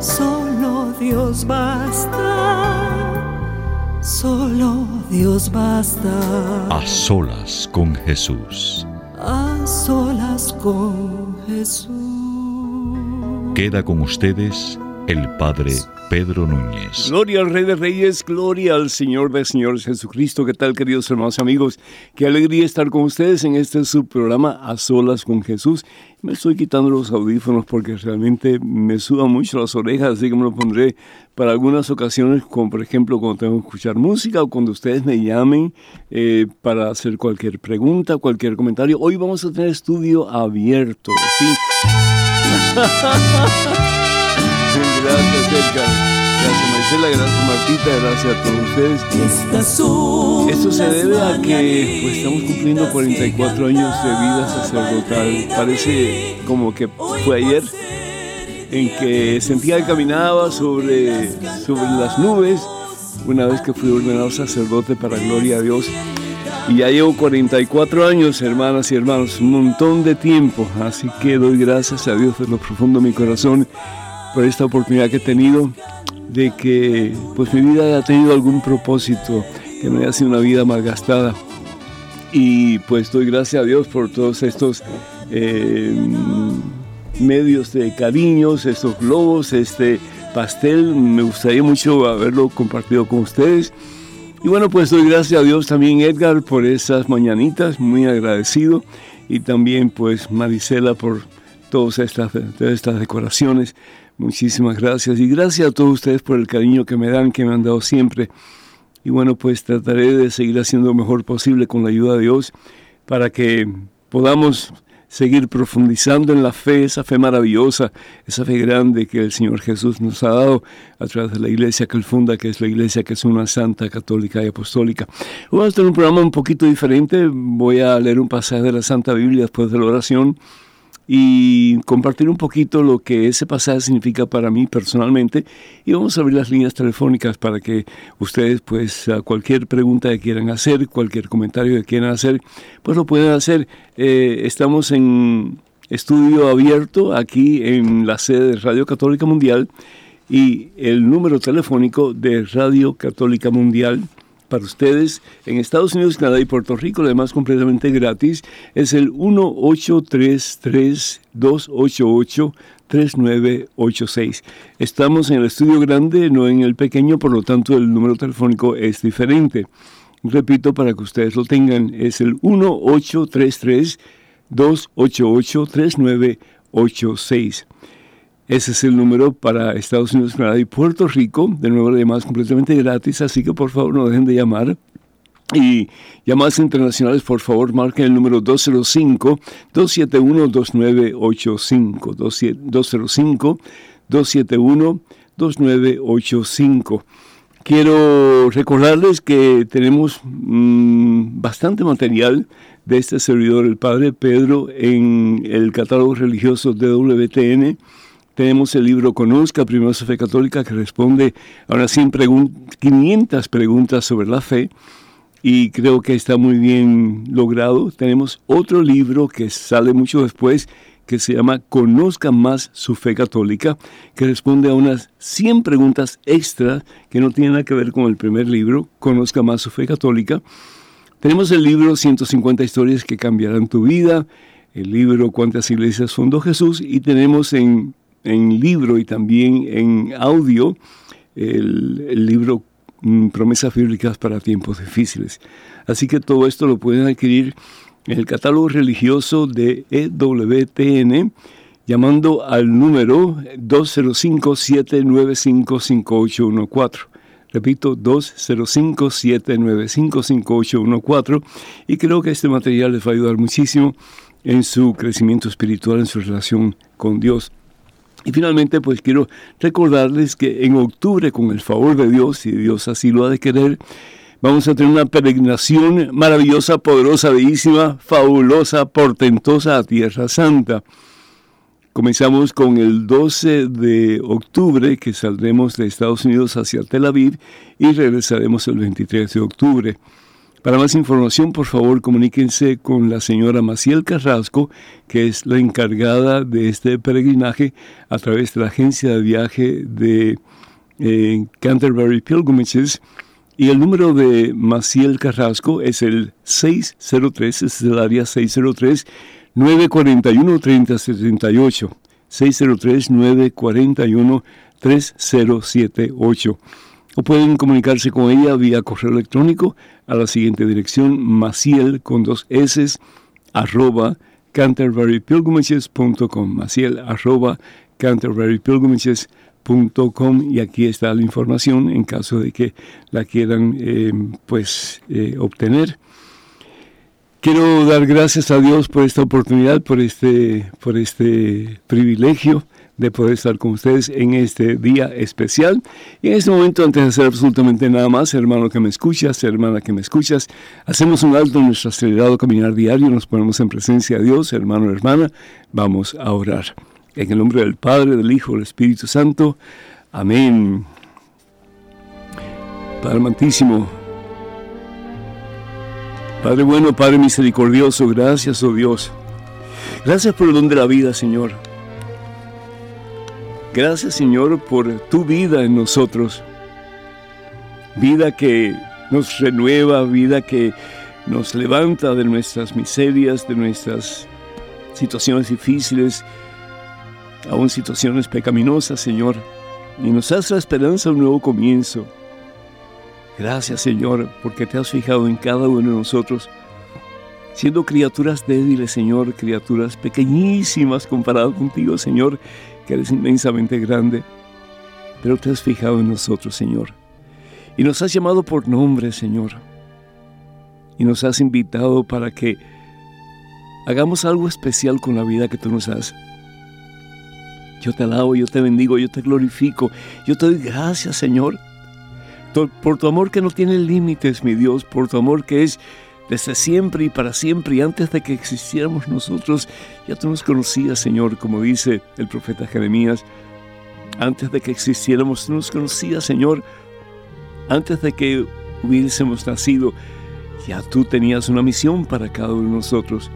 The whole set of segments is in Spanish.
Solo Dios basta, solo Dios basta. A solas con Jesús. A solas con Jesús. Queda con ustedes el Padre Pedro Núñez. Gloria al Rey de Reyes, gloria al Señor de Señores Jesucristo. ¿Qué tal, queridos hermanos amigos? Qué alegría estar con ustedes en este subprograma A Solas con Jesús. Me estoy quitando los audífonos porque realmente me sudan mucho las orejas, así que me lo pondré para algunas ocasiones, como por ejemplo cuando tengo que escuchar música o cuando ustedes me llamen eh, para hacer cualquier pregunta, cualquier comentario. Hoy vamos a tener estudio abierto, ¿sí? Gracias, Edgar. Gracias, Marcela. Gracias, Martita. Gracias a todos ustedes. Esto se debe a que pues, estamos cumpliendo 44 años de vida sacerdotal. Parece como que fue ayer en que sentía que caminaba sobre, sobre las nubes una vez que fui ordenado sacerdote para gloria a Dios. Y ya llevo 44 años, hermanas y hermanos, un montón de tiempo. Así que doy gracias a Dios de lo profundo de mi corazón por esta oportunidad que he tenido de que pues mi vida haya tenido algún propósito, que no haya sido una vida malgastada. Y pues doy gracias a Dios por todos estos eh, medios de cariños, estos globos, este pastel. Me gustaría mucho haberlo compartido con ustedes. Y bueno, pues doy gracias a Dios también Edgar por esas mañanitas, muy agradecido. Y también pues Marisela por todas estas, todas estas decoraciones. Muchísimas gracias y gracias a todos ustedes por el cariño que me dan, que me han dado siempre. Y bueno, pues trataré de seguir haciendo lo mejor posible con la ayuda de Dios para que podamos seguir profundizando en la fe, esa fe maravillosa, esa fe grande que el Señor Jesús nos ha dado a través de la iglesia que Él funda, que es la iglesia que es una santa, católica y apostólica. Vamos a tener un programa un poquito diferente. Voy a leer un pasaje de la Santa Biblia después de la oración y compartir un poquito lo que ese pasaje significa para mí personalmente y vamos a abrir las líneas telefónicas para que ustedes pues cualquier pregunta que quieran hacer, cualquier comentario que quieran hacer, pues lo pueden hacer. Eh, estamos en estudio abierto aquí en la sede de Radio Católica Mundial y el número telefónico de Radio Católica Mundial para ustedes en Estados Unidos, Canadá y Puerto Rico, además completamente gratis, es el 1833-288-3986. Estamos en el estudio grande, no en el pequeño, por lo tanto el número telefónico es diferente. Repito, para que ustedes lo tengan, es el 1833-288-3986. Ese es el número para Estados Unidos, Canadá y Puerto Rico. De nuevo, además, completamente gratis, así que por favor no dejen de llamar. Y llamadas internacionales, por favor, marquen el número 205-271-2985. 205-271-2985. Quiero recordarles que tenemos mmm, bastante material de este servidor, el Padre Pedro, en el catálogo religioso de WTN tenemos el libro Conozca Primero su Fe Católica que responde a unas 100 pregun 500 preguntas sobre la fe y creo que está muy bien logrado. Tenemos otro libro que sale mucho después que se llama Conozca más su fe católica, que responde a unas 100 preguntas extras que no tienen nada que ver con el primer libro, Conozca más su fe católica. Tenemos el libro 150 historias que cambiarán tu vida, el libro Cuántas iglesias fundó Jesús y tenemos en en libro y también en audio el, libro mm, Promesas Bíblicas para Tiempos Difíciles. Así que todo esto lo pueden adquirir en el catálogo religioso de EWTN llamando al número 205-795-5814. Repito, 205-795-5814. Y creo que este material les va a ayudar muchísimo en su crecimiento espiritual, en su relación con Dios. Y finalmente, pues quiero recordarles que en octubre, con el favor de Dios, si Dios así lo ha de querer, vamos a tener una peregrinación maravillosa, poderosa, bellísima, fabulosa, portentosa a Tierra Santa. Comenzamos con el 12 de octubre, que saldremos de Estados Unidos hacia Tel Aviv y regresaremos el 23 de octubre. Para más información, por favor, comuníquense con la señora Maciel Carrasco, que es la encargada de este peregrinaje a través de la agencia de viaje de eh, Canterbury Pilgrimages. Y el número de Maciel Carrasco es el 603, es el área 603 941-3078. 603-941-3078. O pueden comunicarse con ella vía correo electrónico a la siguiente dirección, maciel con dos s arroba canterburypilgrimages.com maciel arroba canterburypilgrimages.com y aquí está la información en caso de que la quieran eh, pues eh, obtener. Quiero dar gracias a Dios por esta oportunidad, por este, por este privilegio de poder estar con ustedes en este día especial. Y en este momento, antes de hacer absolutamente nada más, hermano que me escuchas, hermana que me escuchas, hacemos un alto en nuestro acelerado caminar diario, nos ponemos en presencia de Dios, hermano, hermana, vamos a orar. En el nombre del Padre, del Hijo, del Espíritu Santo. Amén. Padre amantísimo, Padre bueno, Padre misericordioso, gracias, oh Dios. Gracias por el don de la vida, Señor. Gracias, Señor, por tu vida en nosotros. Vida que nos renueva, vida que nos levanta de nuestras miserias, de nuestras situaciones difíciles, aún situaciones pecaminosas, Señor. Y nos hace la esperanza de un nuevo comienzo. Gracias Señor, porque te has fijado en cada uno de nosotros, siendo criaturas débiles, Señor, criaturas pequeñísimas comparado contigo, Señor, que eres inmensamente grande, pero te has fijado en nosotros, Señor, y nos has llamado por nombre, Señor, y nos has invitado para que hagamos algo especial con la vida que tú nos das. Yo te alabo, yo te bendigo, yo te glorifico, yo te doy gracias, Señor, por tu amor que no tiene límites, mi Dios, por tu amor que es desde siempre y para siempre, y antes de que existiéramos nosotros, ya tú nos conocías, Señor, como dice el profeta Jeremías, antes de que existiéramos, tú nos conocías, Señor, antes de que hubiésemos nacido, ya tú tenías una misión para cada uno de nosotros.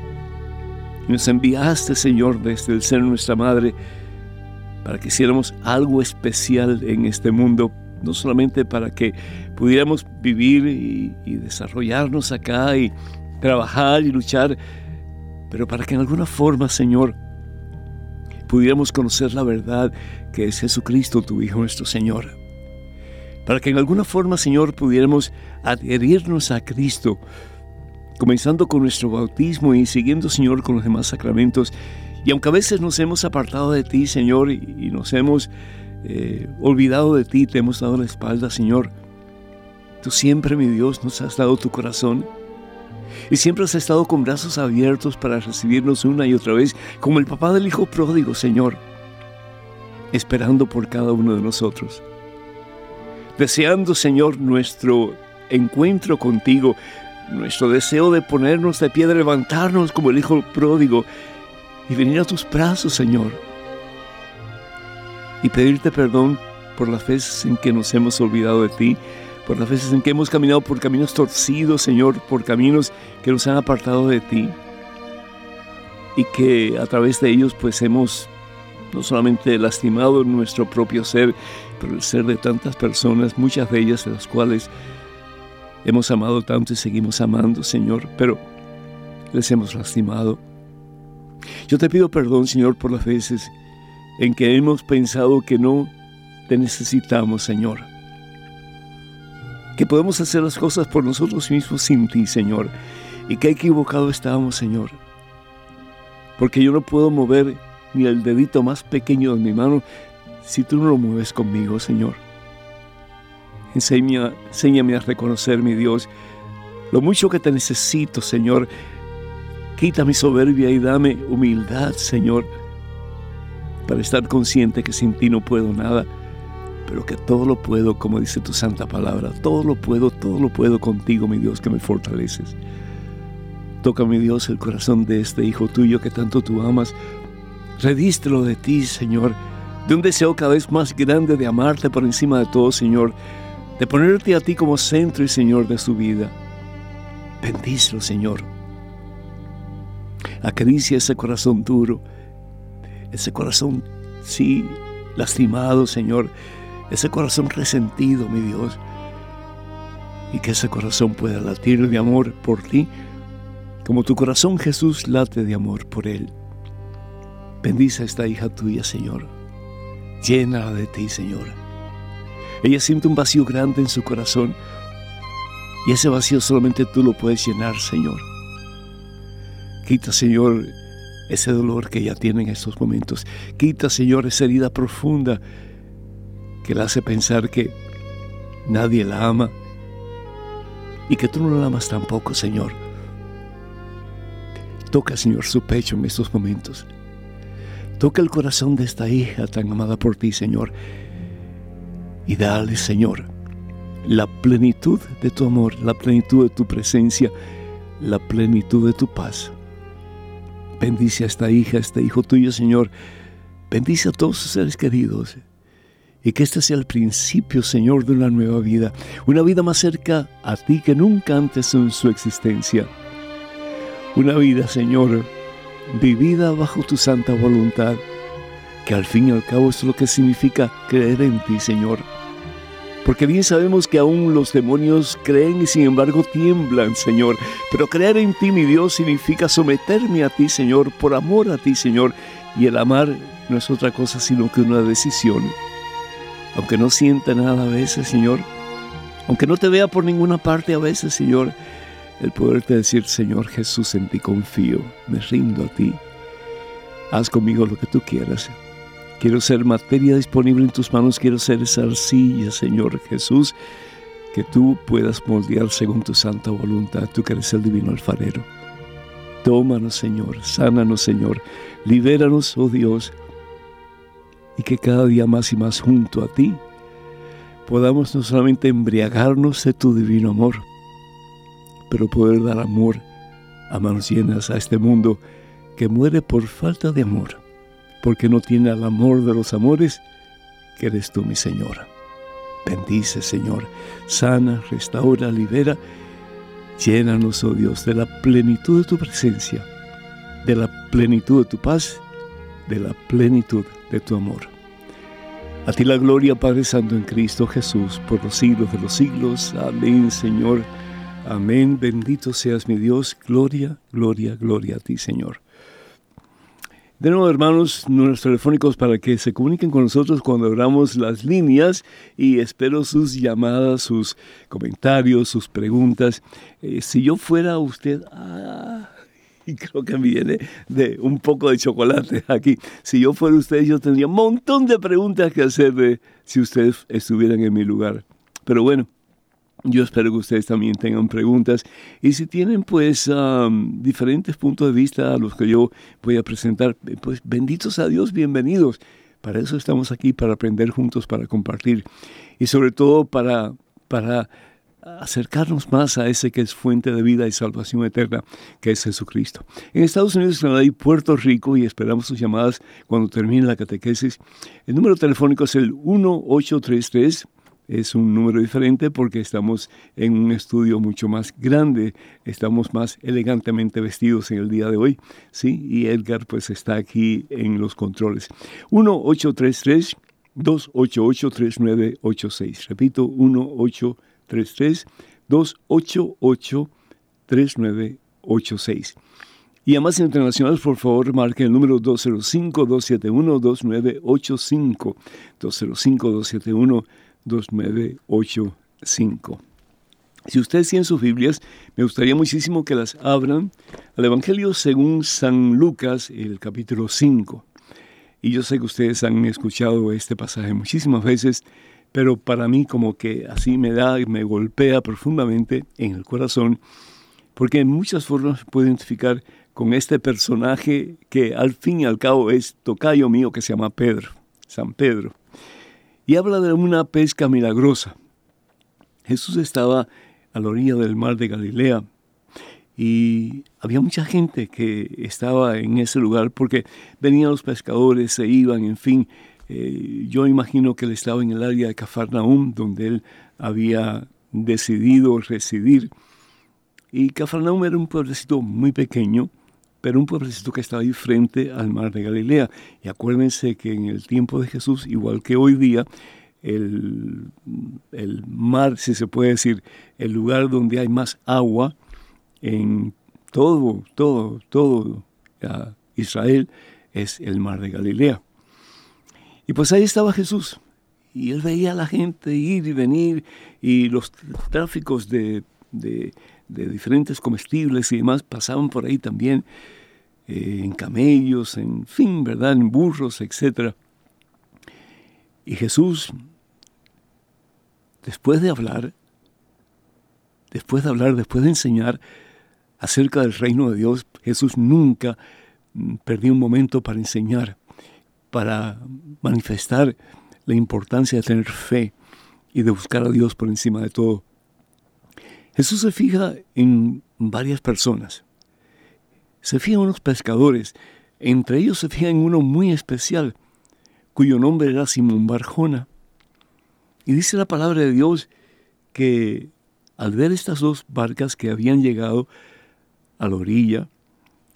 Nos enviaste, Señor, desde el ser nuestra madre, para que hiciéramos algo especial en este mundo no solamente para que pudiéramos vivir y, desarrollarnos acá y trabajar y luchar, pero para que en alguna forma, Señor, pudiéramos conocer la verdad que es Jesucristo, tu Hijo nuestro Señor. Para que en alguna forma, Señor, pudiéramos adherirnos a Cristo, comenzando con nuestro bautismo y siguiendo, Señor, con los demás sacramentos. Y aunque a veces nos hemos apartado de ti, Señor, y nos hemos eh, olvidado de ti, te hemos dado la espalda, Señor. Tú siempre, mi Dios, nos has dado tu corazón. Y siempre has estado con brazos abiertos para recibirnos una y otra vez, como el papá del hijo pródigo, Señor, esperando por cada uno de nosotros. Deseando, Señor, nuestro encuentro contigo, nuestro deseo de ponernos de pie, de levantarnos como el hijo pródigo y venir a tus brazos, Señor y pedirte perdón por las veces en que nos hemos olvidado de ti, por las veces en que hemos caminado por caminos torcidos, Señor, por caminos que nos han apartado de ti y que a través de ellos pues hemos no solamente lastimado nuestro propio ser, pero el ser de tantas personas, muchas de ellas de las cuales hemos amado tanto y seguimos amando, Señor, pero les hemos lastimado. Yo te pido perdón, Señor, por las veces en que hemos pensado que no te necesitamos, Señor. Que podemos hacer las cosas por nosotros mismos sin ti, Señor. Y que equivocado estábamos, Señor. Porque yo no puedo mover ni el dedito más pequeño de mi mano si tú no lo mueves conmigo, Señor. enséñame a reconocer, mi Dios, lo mucho que te necesito, Señor. Quita mi soberbia y dame humildad, Señor, para estar consciente que sin ti no puedo nada, pero que todo lo puedo, como dice tu santa palabra. Todo lo puedo, todo lo puedo contigo, mi Dios, que me fortaleces. Toca, mi Dios, el corazón de este hijo tuyo que tanto tú amas. Redístelo de ti, Señor, de un deseo cada vez más grande de amarte por encima de todo, Señor, de ponerte a ti como centro y Señor de su vida. Bendícelo, Señor. Acaricia ese corazón duro, ese corazón, sí, lastimado, Señor, ese corazón resentido, mi Dios. Y que ese corazón pueda latir de amor por ti, como tu corazón Jesús late de amor por Él. Bendice a esta hija tuya, Señor. Llénala de ti, Señor. Ella siente un vacío grande en su corazón y ese vacío solamente tú lo puedes llenar, Señor. Quita, Señor, ese dolor que ella tiene en estos momentos. Quita, Señor, esa herida profunda que la hace pensar que nadie la ama y que tú no la amas tampoco, Señor. Toca, Señor, su pecho en estos momentos. Toca el corazón de esta hija tan amada por ti, Señor. Y dale, Señor, la plenitud de tu amor, la plenitud de tu presencia, la plenitud de tu paz. Bendice a esta hija, a este hijo tuyo, Señor. Bendice a todos sus seres queridos. Y que este sea el principio, Señor, de una nueva vida. Una vida más cerca a ti que nunca antes en su existencia. Una vida, Señor, vivida bajo tu santa voluntad. Que al fin y al cabo es lo que significa creer en ti, Señor porque bien sabemos que aún los demonios creen y sin embargo tiemblan, Señor. Pero creer en ti, mi Dios, significa someterme a ti, Señor, por amor a ti, Señor. Y el amar no es otra cosa sino que una decisión. Aunque no sienta nada a veces, Señor. Aunque no te vea por ninguna parte a veces, Señor. El poderte decir, Señor Jesús, en ti confío, me rindo a ti. Haz conmigo lo que tú quieras. Quiero ser materia disponible en tus manos, quiero ser esa arcilla, Señor Jesús, que tú puedas moldear según tu santa voluntad, tú que eres el divino alfarero. Tómanos, Señor, sánanos, Señor, libéranos, oh Dios, y que cada día más y más junto a ti podamos no solamente embriagarnos de tu divino amor, pero poder dar amor a manos llenas a este mundo que muere por falta de amor porque no tiene el amor de los amores, que eres tú, mi Señora. Bendice, Señor, sana, restaura, libera. Llénanos, oh Dios, de la plenitud de tu presencia, de la plenitud de tu paz, de la plenitud de tu amor. A ti la gloria, Padre Santo, en Cristo Jesús, por los siglos de los siglos. Amén, Señor. Amén. Bendito seas mi Dios. Gloria, gloria, gloria a ti, Señor. De nuevo, hermanos, números telefónicos para que se comuniquen con nosotros cuando abramos las líneas y espero sus llamadas, sus comentarios, sus preguntas. Eh, si yo fuera usted, ah, y creo que viene de un poco de chocolate aquí. Si yo fuera usted, yo tendría un montón de preguntas que hacerle si ustedes estuvieran en mi lugar. Pero bueno, yo espero que ustedes también tengan preguntas y si tienen pues diferentes puntos de vista a los que yo voy a presentar, pues benditos a Dios, bienvenidos. Para eso estamos aquí, para aprender juntos, para compartir y sobre todo para, para acercarnos más a ese que es fuente de vida y salvación eterna, que es Jesucristo. En Estados Unidos, Canadá y Puerto Rico, y esperamos sus llamadas cuando termine la catequesis, el número telefónico es el 1833 es un número diferente porque estamos en un estudio mucho más grande, estamos más elegantemente vestidos en el día de hoy, ¿sí? Y Edgar pues está aquí en los controles. 1-833. 288-3986. Repito, 1-833-288-3986. Y a más internacionales, por favor, marque el número 205-271-2985. 205-271-2985. Si ustedes tienen sus Biblias, me gustaría muchísimo que las abran al Evangelio según San Lucas, el capítulo 5. Y yo sé que ustedes han escuchado este pasaje muchísimas veces, pero para mí como que así me da y me golpea profundamente en el corazón, porque en muchas formas se puede identificar con este personaje que al fin y al cabo es tocayo mío que se llama Pedro, San Pedro. Y habla de una pesca milagrosa. Jesús estaba a la orilla del mar de Galilea. Y había mucha gente que estaba en ese lugar porque venían los pescadores, se iban, en fin. Eh, yo imagino que él estaba en el área de Cafarnaum, donde él había decidido residir. Y Cafarnaum era un pueblecito muy pequeño, pero un pueblecito que estaba ahí frente al mar de Galilea. Y acuérdense que en el tiempo de Jesús, igual que hoy día, el, mar, si se puede decir, el lugar donde hay más agua en todo, todo, todo Israel es el mar de Galilea. Y pues ahí estaba Jesús. Y él veía a la gente ir y venir y los tráficos de, de, diferentes comestibles y demás pasaban por ahí también, eh, en camellos, en fin, ¿verdad? En burros, etc. Y Jesús después de hablar, después de hablar, después de enseñar acerca del reino de Dios, Jesús nunca mm, perdió un momento para enseñar, para manifestar la importancia de tener fe y de buscar a Dios por encima de todo. Jesús se fija en varias personas. Se fija en unos pescadores. Entre ellos se fija en uno muy especial, cuyo nombre era Simón Barjona. Y dice la palabra de Dios que al ver estas dos barcas que habían llegado a la orilla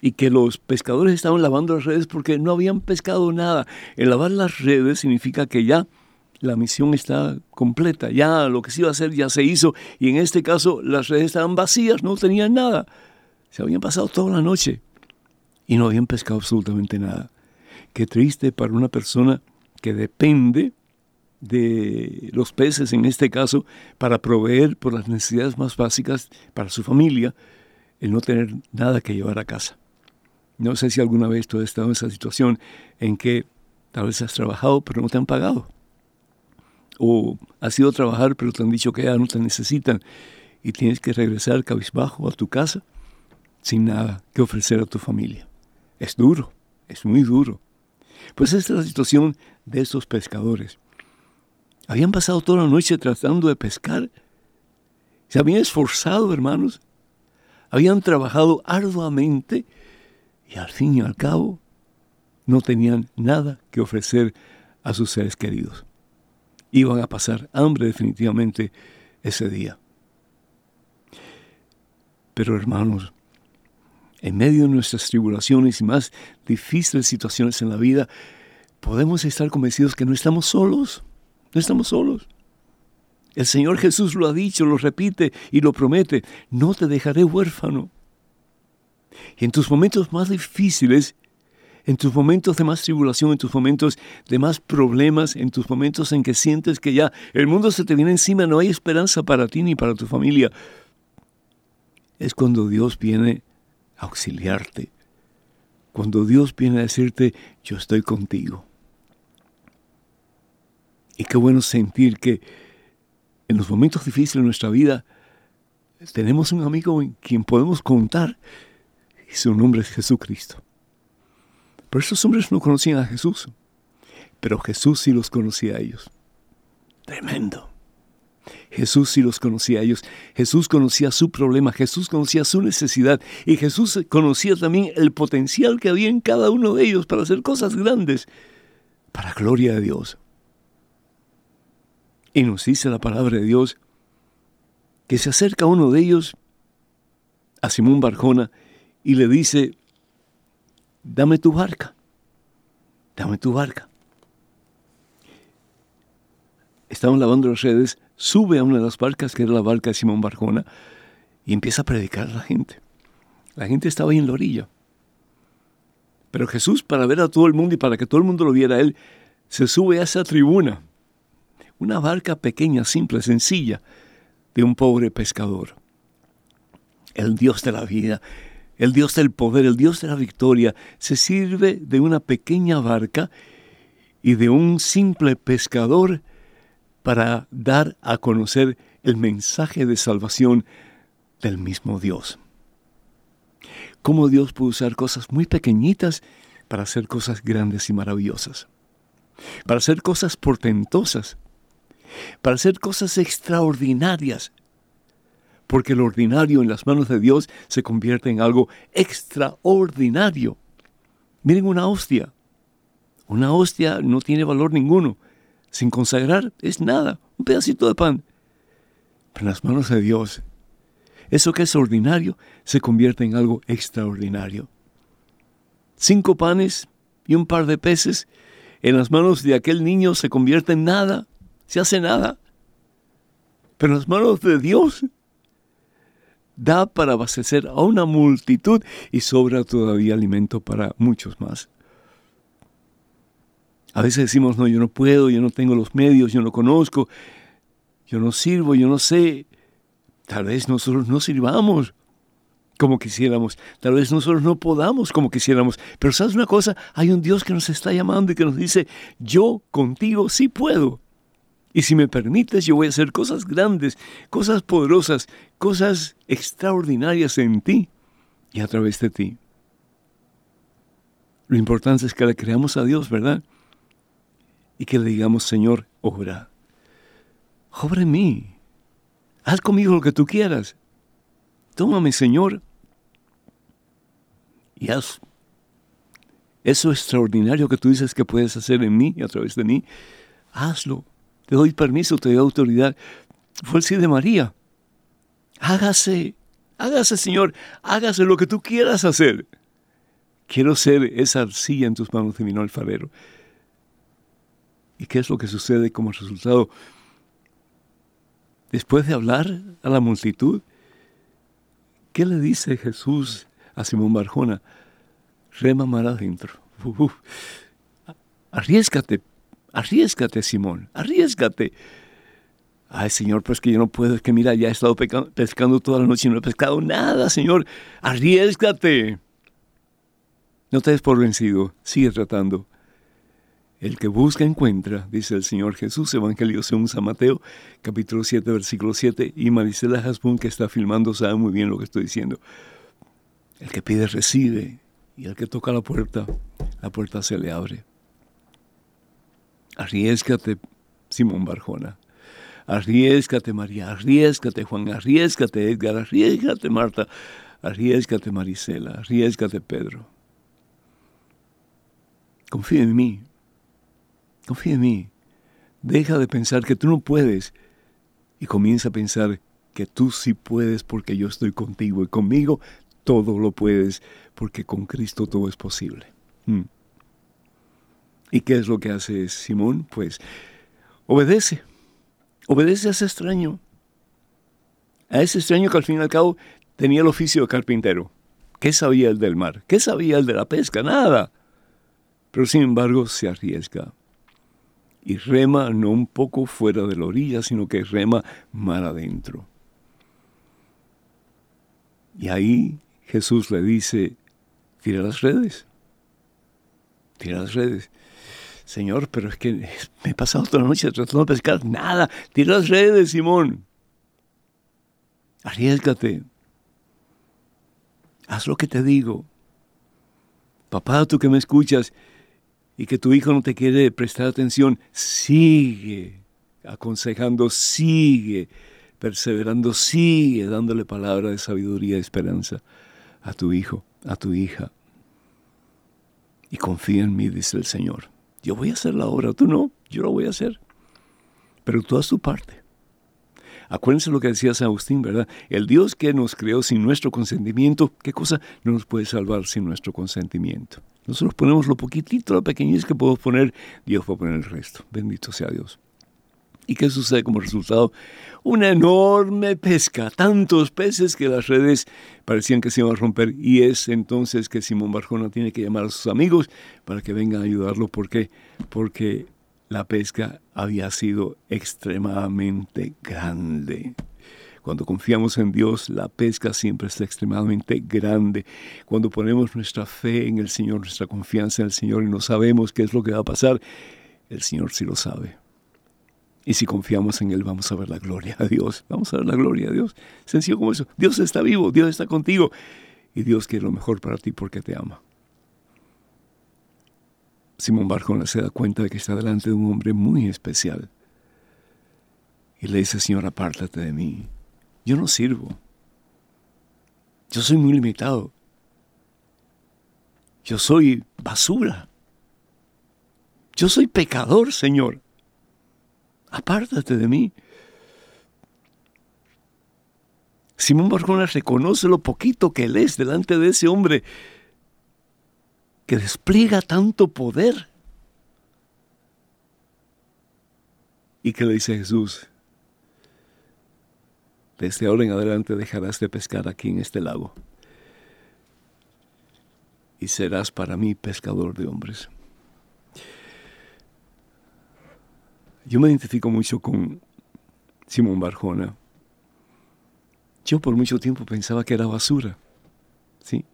y que los pescadores estaban lavando las redes porque no habían pescado nada. El lavar las redes significa que ya la misión está completa, ya lo que se iba a hacer ya se hizo y en este caso las redes estaban vacías, no tenían nada. Se habían pasado toda la noche y no habían pescado absolutamente nada. Qué triste para una persona que depende de los peces en este caso para proveer por las necesidades más básicas para su familia, el no tener nada que llevar a casa. No sé si alguna vez tú has estado en esa situación en que tal vez has trabajado pero no te han pagado. O has ido a trabajar pero te han dicho que ya no te necesitan y tienes que regresar cabizbajo a tu casa sin nada que ofrecer a tu familia. Es duro, es muy duro. Pues esta es la situación de estos pescadores. Habían pasado toda la noche tratando de pescar. Se habían esforzado, hermanos. Habían trabajado arduamente y al fin y al cabo no tenían nada que ofrecer a sus seres queridos. Iban a pasar hambre definitivamente ese día. Pero hermanos, en medio de nuestras tribulaciones y más difíciles situaciones en la vida, podemos estar convencidos que no estamos solos. No estamos solos. El Señor Jesús lo ha dicho, lo repite y lo promete. No te dejaré huérfano. Y en tus momentos más difíciles, en tus momentos de más tribulación, en tus momentos de más problemas, en tus momentos en que sientes que ya el mundo se te viene encima, no hay esperanza para ti ni para tu familia, es cuando Dios viene a auxiliarte, cuando Dios viene a decirte, yo estoy contigo. Y qué bueno sentir que en los momentos difíciles de nuestra vida tenemos un amigo en quien podemos contar y su nombre es Jesucristo. Pero estos hombres no conocían a Jesús, pero Jesús sí los conocía a ellos. Tremendo. Jesús sí los conocía a ellos. Jesús conocía su problema, Jesús conocía su necesidad y Jesús conocía también el potencial que había en cada uno de ellos para hacer cosas grandes para gloria de Dios. Y nos dice la palabra de Dios que se acerca uno de ellos a Simón Barjona y le dice, dame tu barca, dame tu barca. Estaban lavando las redes, sube a una de las barcas, que era la barca de Simón Barjona, y empieza a predicar a la gente. La gente estaba ahí en la orilla. Pero Jesús, para ver a todo el mundo y para que todo el mundo lo viera a Él, se sube a esa tribuna. Una barca pequeña, simple, sencilla, de un pobre pescador. El Dios de la vida, el Dios del poder, el Dios de la victoria, se sirve de una pequeña barca y de un simple pescador para dar a conocer el mensaje de salvación del mismo Dios. Cómo Dios puede usar cosas muy pequeñitas para hacer cosas grandes y maravillosas, para hacer cosas portentosas, para hacer cosas extraordinarias, porque lo ordinario en las manos de Dios se convierte en algo extraordinario. Miren una hostia. Una hostia no tiene valor ninguno. Sin consagrar es nada, un pedacito de pan. Pero en las manos de Dios, eso que es ordinario se convierte en algo extraordinario. Cinco panes y un par de peces en las manos de aquel niño se convierte en nada, se hace nada. Pero en las manos de Dios da para abastecer a una multitud y sobra todavía alimento para muchos más. A veces decimos, no, yo no puedo, yo no tengo los medios, yo no conozco, yo no sirvo, yo no sé. Tal vez nosotros no sirvamos como quisiéramos, tal vez nosotros no podamos como quisiéramos, pero sabes una cosa, hay un Dios que nos está llamando y que nos dice, yo contigo sí puedo. Y si me permites, yo voy a hacer cosas grandes, cosas poderosas, cosas extraordinarias en ti y a través de ti. Lo importante es que le creamos a Dios, ¿verdad? Y que le digamos, Señor, obra. Obra en mí. Haz conmigo lo que tú quieras. Tómame, Señor. Y haz eso extraordinario que tú dices que puedes hacer en mí y a través de mí. Hazlo te doy permiso, te doy autoridad. Fue el sí de María. Hágase, hágase, Señor, hágase lo que tú quieras hacer. Quiero ser esa arcilla en tus manos, terminó alfarero. ¿Y qué es lo que sucede como resultado? Después de hablar a la multitud, ¿qué le dice Jesús a Simón Barjona? Rema mar adentro. arriesgate, Arriesgate, Simón, arriesgate. Ay, Señor, pues que yo no puedo, es que mira, ya he estado pescando toda la noche y no he pescado nada, Señor. Arriesgate. No te des por vencido, sigue tratando. El que busca encuentra, dice el Señor Jesús, Evangelio según San Mateo, capítulo 7, versículo 7, y Marisela Hasbun, que está filmando, sabe muy bien lo que estoy diciendo. El que pide recibe, y el que toca la puerta, la puerta se le abre. Arriesgate, Simón Barjona. Arriesgate, María. Arriesgate, Juan. Arriesgate, Edgar. Arriesgate, Marta. Arriesgate, Marisela. Arriesgate, Pedro. Confía en mí. Confía en mí. Deja de pensar que tú no puedes y comienza a pensar que tú sí puedes porque yo estoy contigo y conmigo todo lo puedes porque con Cristo todo es posible. Hmm. ¿Y qué es lo que hace Simón? Pues obedece. Obedece a ese extraño. A ese extraño que al fin y al cabo tenía el oficio de carpintero. ¿Qué sabía el del mar? ¿Qué sabía el de la pesca? Nada. Pero sin embargo se arriesga. Y rema no un poco fuera de la orilla, sino que rema mar adentro. Y ahí Jesús le dice, tira las redes. Tira las redes. Señor, pero es que me he pasado toda la noche tratando de pescar. Nada, tira las redes, Simón. Arriesgate. Haz lo que te digo. Papá, tú que me escuchas y que tu hijo no te quiere prestar atención, sigue aconsejando, sigue perseverando, sigue dándole palabra de sabiduría y esperanza a tu hijo, a tu hija. Y confía en mí, dice el Señor. Yo voy a hacer la obra, tú no, yo la voy a hacer. Pero tú haz tu parte. Acuérdense lo que decía San Agustín, ¿verdad? El Dios que nos creó sin nuestro consentimiento, ¿qué cosa no nos puede salvar sin nuestro consentimiento? Nosotros ponemos lo poquitito, lo pequeñito que podemos poner, Dios va a poner el resto. Bendito sea Dios. ¿Y qué sucede como resultado? Una enorme pesca, tantos peces que las redes parecían que se iban a romper y es entonces que Simón Barjona tiene que llamar a sus amigos para que vengan a ayudarlo. ¿Por qué? Porque la pesca había sido extremadamente grande. Cuando confiamos en Dios, la pesca siempre está extremadamente grande. Cuando ponemos nuestra fe en el Señor, nuestra confianza en el Señor y no sabemos qué es lo que va a pasar, el Señor sí lo sabe. Y si confiamos en Él, vamos a ver la gloria a Dios. Vamos a ver la gloria a Dios. Sencillo como eso. Dios está vivo, Dios está contigo. Y Dios quiere lo mejor para ti porque te ama. Simón Barjona se da cuenta de que está delante de un hombre muy especial. Y le dice, Señor, apártate de mí. Yo no sirvo. Yo soy muy limitado. Yo soy basura. Yo soy pecador, Señor apártate de mí. Simón Barjona reconoce lo poquito que él es delante de ese hombre que despliega tanto poder. Y que le dice Jesús, desde ahora en adelante dejarás de pescar aquí en este lago y serás para mí pescador de hombres. Yo me identifico mucho con Simón Barjona. Yo por mucho tiempo pensaba que era basura, ¿sí?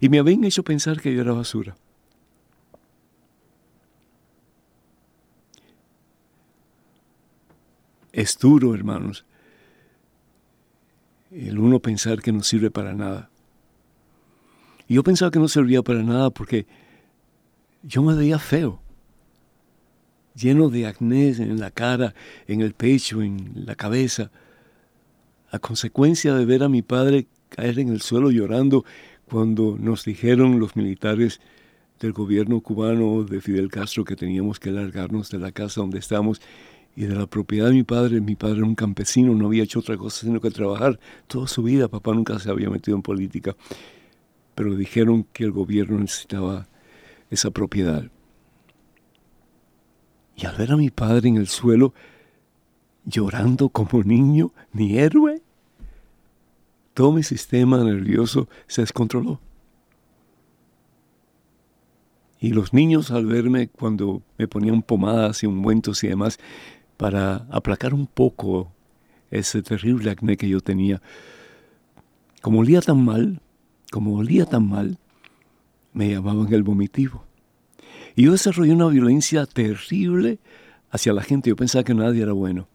Y me habían hecho pensar que yo era basura. Es duro, hermanos, el uno pensar que no sirve para nada. Y yo pensaba que no servía para nada porque yo me veía feo lleno de acné en la cara, en el pecho, en la cabeza, a consecuencia de ver a mi padre caer en el suelo llorando cuando nos dijeron los militares del gobierno cubano de Fidel Castro que teníamos que largarnos de la casa donde estamos y de la propiedad de mi padre. Mi padre era un campesino, no había hecho otra cosa sino que trabajar toda su vida. Papá nunca se había metido en política, pero dijeron que el gobierno necesitaba esa propiedad. Y al ver a mi padre en el suelo, llorando como niño, ni héroe, todo mi sistema nervioso se descontroló. Y los niños al verme cuando me ponían pomadas y ungüentos y demás, para aplacar un poco ese terrible acné que yo tenía, como olía tan mal, como olía tan mal, me llamaban el vomitivo. Y yo desarrollé una violencia terrible hacia la gente. Yo pensaba que nadie era bueno.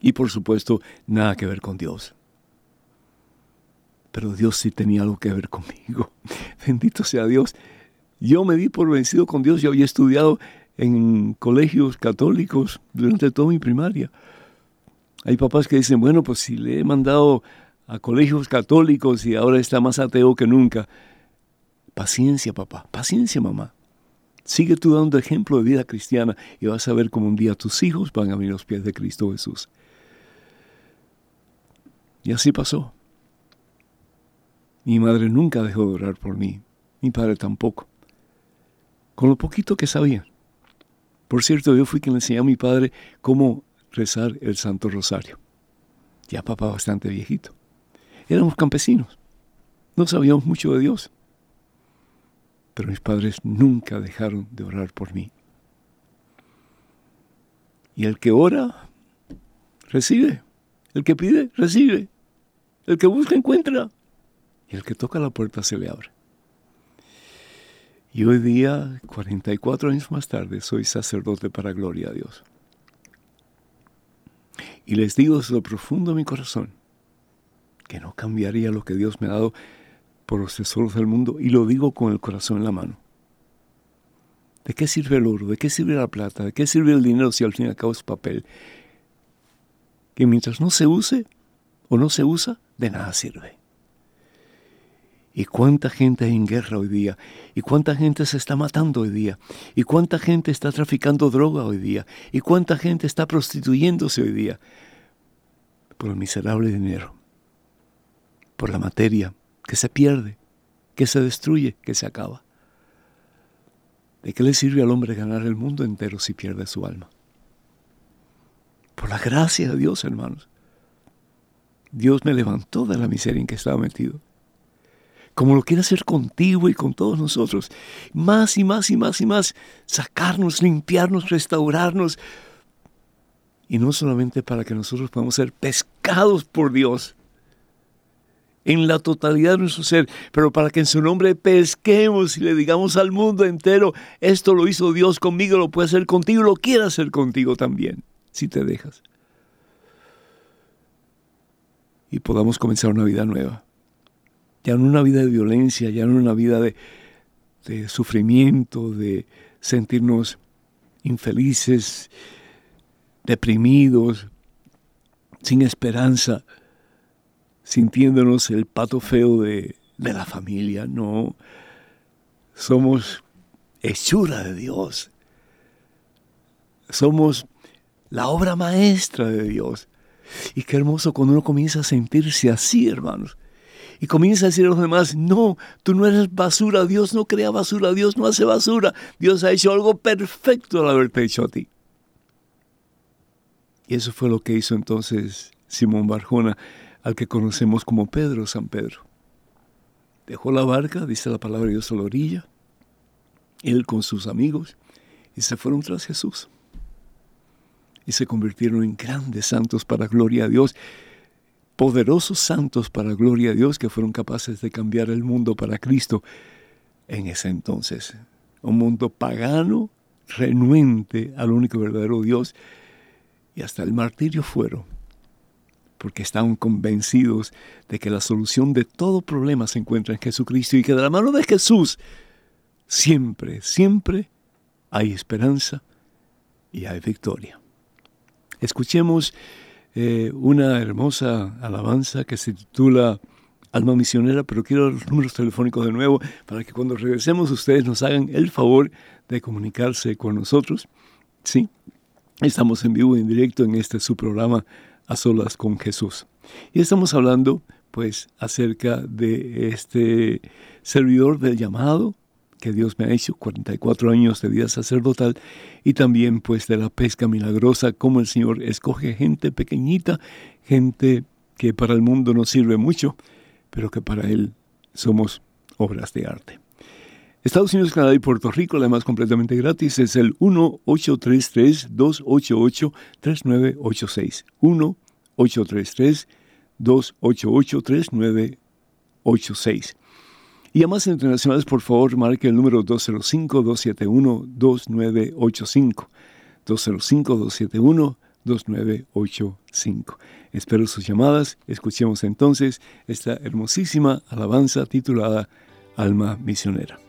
Y por supuesto, nada que ver con Dios. Pero Dios sí tenía algo que ver conmigo. Bendito sea Dios. Yo me di por vencido con Dios. Yo había estudiado en colegios católicos durante toda mi primaria. Hay papás que dicen, bueno, pues si le he mandado a colegios católicos y ahora está más ateo que nunca. Paciencia, papá. Paciencia, mamá. Sigue tú dando ejemplo de vida cristiana y vas a ver cómo un día tus hijos van a venir a los pies de Cristo Jesús. Y así pasó. Mi madre nunca dejó de orar por mí, mi padre tampoco. Con lo poquito que sabía. Por cierto, yo fui quien le enseñó a mi padre cómo rezar el Santo Rosario. Ya papá bastante viejito. Éramos campesinos. No sabíamos mucho de Dios pero mis padres nunca dejaron de orar por mí. Y el que ora, recibe. El que pide, recibe. El que busca, encuentra. Y el que toca la puerta se le abre. Y hoy día, 44 años más tarde, soy sacerdote para gloria a Dios. Y les digo desde lo profundo de mi corazón que no cambiaría lo que Dios me ha dado tesoros del mundo y lo digo con el corazón en la mano. ¿De qué sirve el oro? ¿De qué sirve la plata? ¿De qué sirve el dinero si al fin y al cabo es papel? Que mientras no se use o no se usa, de nada sirve. ¿Y cuánta gente hay en guerra hoy día? ¿Y cuánta gente se está matando hoy día? ¿Y cuánta gente está traficando droga hoy día? ¿Y cuánta gente está prostituyéndose hoy día? Por el miserable dinero, por la materia, que se pierde, que se destruye, que se acaba. ¿De qué le sirve al hombre ganar el mundo entero si pierde su alma? la gracia de Dios, hermanos. Dios me levantó de la miseria en que estaba metido. Como lo quiere hacer contigo y con todos nosotros. Más y más y más y más. Sacarnos, limpiarnos, restaurarnos. Y no solamente para que nosotros podamos ser pescados por Dios en la totalidad de nuestro ser, pero para que en su nombre pesquemos y le digamos al mundo entero, esto lo hizo Dios conmigo, lo puede hacer contigo, lo quiere hacer contigo también, si te dejas. Y podamos comenzar una vida nueva. Ya no una vida de violencia, ya no una vida de, de sufrimiento, de sentirnos infelices, deprimidos, sin esperanza, sintiéndonos el pato feo de, la familia, no. Somos hechura de Dios. Somos la obra maestra de Dios. Y qué hermoso cuando uno comienza a sentirse así, hermanos. Y comienza a decir a los demás, no, tú no eres basura, Dios no crea basura, Dios no hace basura, Dios ha hecho algo perfecto al haberte hecho a ti. Y eso fue lo que hizo entonces Simón Barjona al que conocemos como Pedro, San Pedro. Dejó la barca, dice la palabra de Dios a la orilla, él con sus amigos, y se fueron tras Jesús. Y se convirtieron en grandes santos para gloria a Dios, poderosos santos para gloria a Dios que fueron capaces de cambiar el mundo para Cristo en ese entonces. Un mundo pagano, renuente al único verdadero Dios, y hasta el martirio fueron porque estaban convencidos de que la solución de todo problema se encuentra en Jesucristo y que de la mano de Jesús siempre, siempre hay esperanza y hay victoria. Escuchemos eh, una hermosa alabanza que se titula Alma Misionera, pero quiero los números telefónicos de nuevo para que cuando regresemos ustedes nos hagan el favor de comunicarse con nosotros. Sí, estamos en vivo y en directo en este su programa a solas con Jesús. Y estamos hablando pues acerca de este servidor del llamado que Dios me ha hecho, 44 años de vida sacerdotal, y también pues de la pesca milagrosa, como el Señor escoge gente pequeñita, gente que para el mundo no sirve mucho, pero que para Él somos obras de arte. Estados Unidos, Canadá y Puerto Rico, además completamente gratis, es el 1-833-288-3986. 1-833-288-3986. Y a más internacionales, por favor, marque el número 205-271-2985. 205-271-2985. Espero sus llamadas. Escuchemos entonces esta hermosísima alabanza titulada Alma Misionera.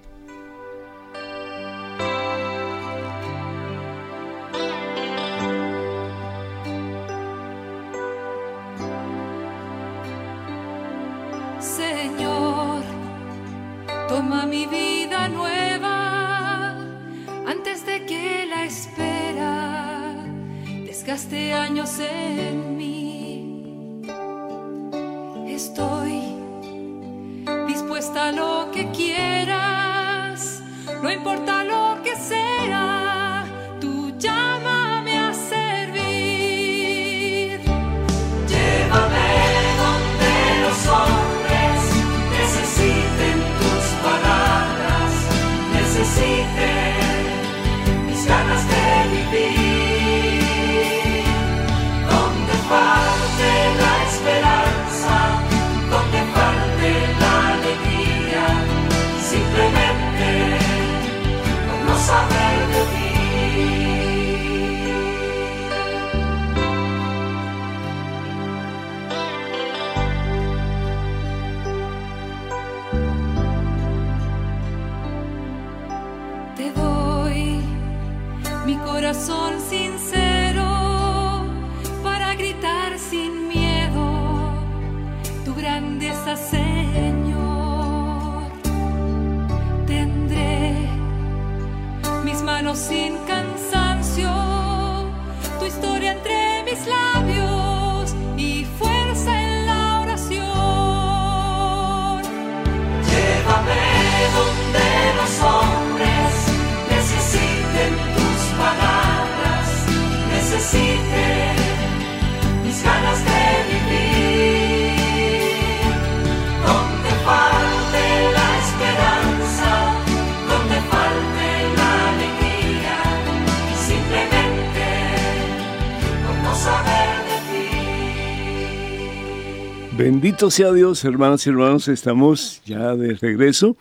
Bendito sea Dios, hermanos y hermanos, estamos ya de regreso.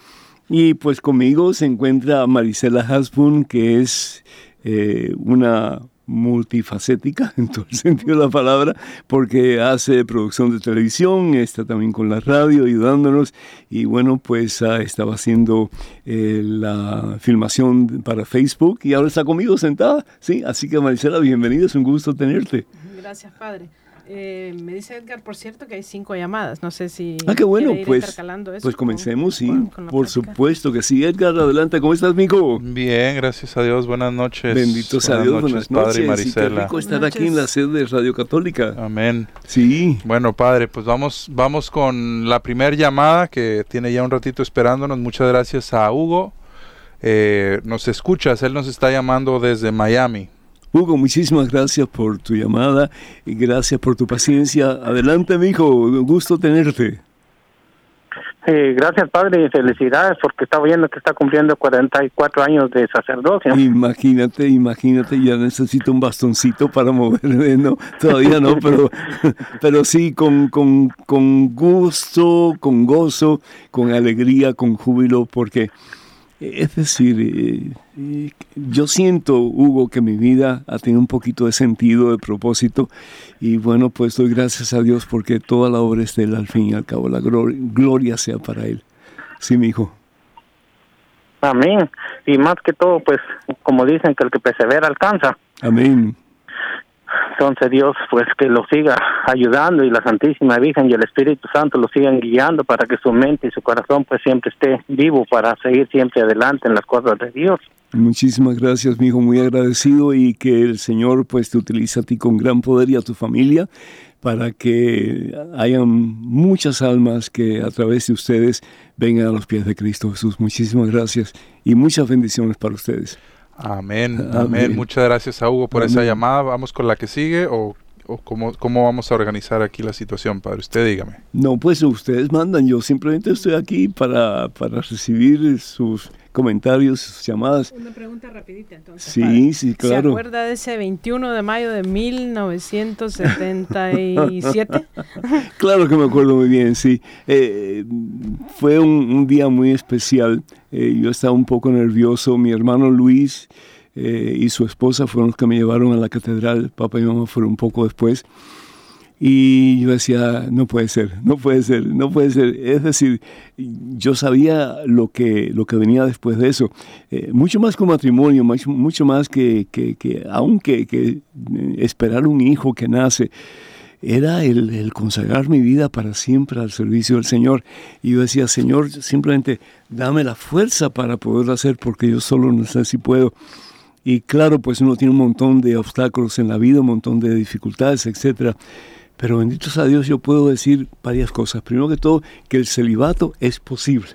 Y pues conmigo se encuentra Marisela Hasbun, que es eh, una multifacética en todo el sentido de la palabra, porque hace producción de televisión, está también con la radio ayudándonos y bueno, pues ah, estaba haciendo eh, la filmación para Facebook y ahora está conmigo sentada, ¿sí? Así que Marisela, bienvenida, es un gusto tenerte. Gracias, Padre. Eh, me dice Edgar, por cierto, que hay cinco llamadas. No sé si. Ah, qué bueno, pues. pues comencemos, sí. por supuesto que sí. Edgar, adelante. ¿Cómo estás, amigo? Bien, gracias a Dios. Buenas noches. Bendito sea Dios. buenas noches. Padre Marisela. qué rico estar aquí en la sede de Radio Católica. Amén. Sí. Bueno, Padre, pues vamos, vamos con la primera llamada que tiene ya un ratito esperándonos. Muchas gracias a Hugo. Eh, nos escuchas, él nos está llamando desde Miami. Hugo, muchísimas gracias por tu llamada y gracias por tu paciencia. Adelante, mi hijo, gusto tenerte. Eh, gracias, padre, y felicidades porque está viendo que está cumpliendo 44 años de sacerdocio. Imagínate, imagínate, ya necesito un bastoncito para moverme, ¿no? Todavía no, pero, pero sí, con, con, con gusto, con gozo, con alegría, con júbilo, porque es decir, eh, eh, yo siento, Hugo, que mi vida ha tenido un poquito de sentido, de propósito, y bueno, pues doy gracias a Dios porque toda la obra es de él al fin y al cabo, la gloria, sea para él. Sí, mi hijo. Amén. Y más que todo, pues, como dicen, que el que persevera alcanza. Amén. Entonces Dios pues que lo siga ayudando y la Santísima Virgen y el Espíritu Santo lo sigan guiando para que su mente y su corazón pues siempre esté vivo para seguir siempre adelante en las cosas de Dios. Muchísimas gracias, mi hijo, muy agradecido y que el Señor pues te utilice a ti con gran poder y a tu familia para que hayan muchas almas que a través de ustedes vengan a los pies de Cristo Jesús. Muchísimas gracias y muchas bendiciones para ustedes. Amén, amén. Muchas gracias a Hugo por esa llamada. Vamos con la que sigue o, cómo, cómo, vamos a organizar aquí la situación, padre. Usted dígame. No, pues ustedes mandan. Yo simplemente estoy aquí para, para recibir sus comentarios, sus llamadas. Una pregunta rapidita entonces. Sí, sí, claro. ¿Se acuerda de ese 21 de mayo de 1977? claro que me acuerdo muy bien, sí. Eh, fue un, día muy especial. Eh, yo estaba un poco nervioso. Mi hermano Luis eh, y su esposa fueron los que me llevaron a la catedral. Papá y mamá fueron un poco después. Y yo decía, no puede ser, no puede ser, no puede ser. Es decir, yo sabía lo que, lo que venía después de eso. Eh, mucho más que matrimonio, mucho, mucho más que, que, que aunque que eh, esperar un hijo que nace, era el, el, consagrar mi vida para siempre al servicio del Señor. Y yo decía, Señor, simplemente dame la fuerza para poderlo hacer porque yo solo no sé si puedo. Y claro, pues uno tiene un montón de obstáculos en la vida, un montón de dificultades, etcétera pero bendito sea Dios, yo puedo decir varias cosas. Primero que todo, que el celibato es posible.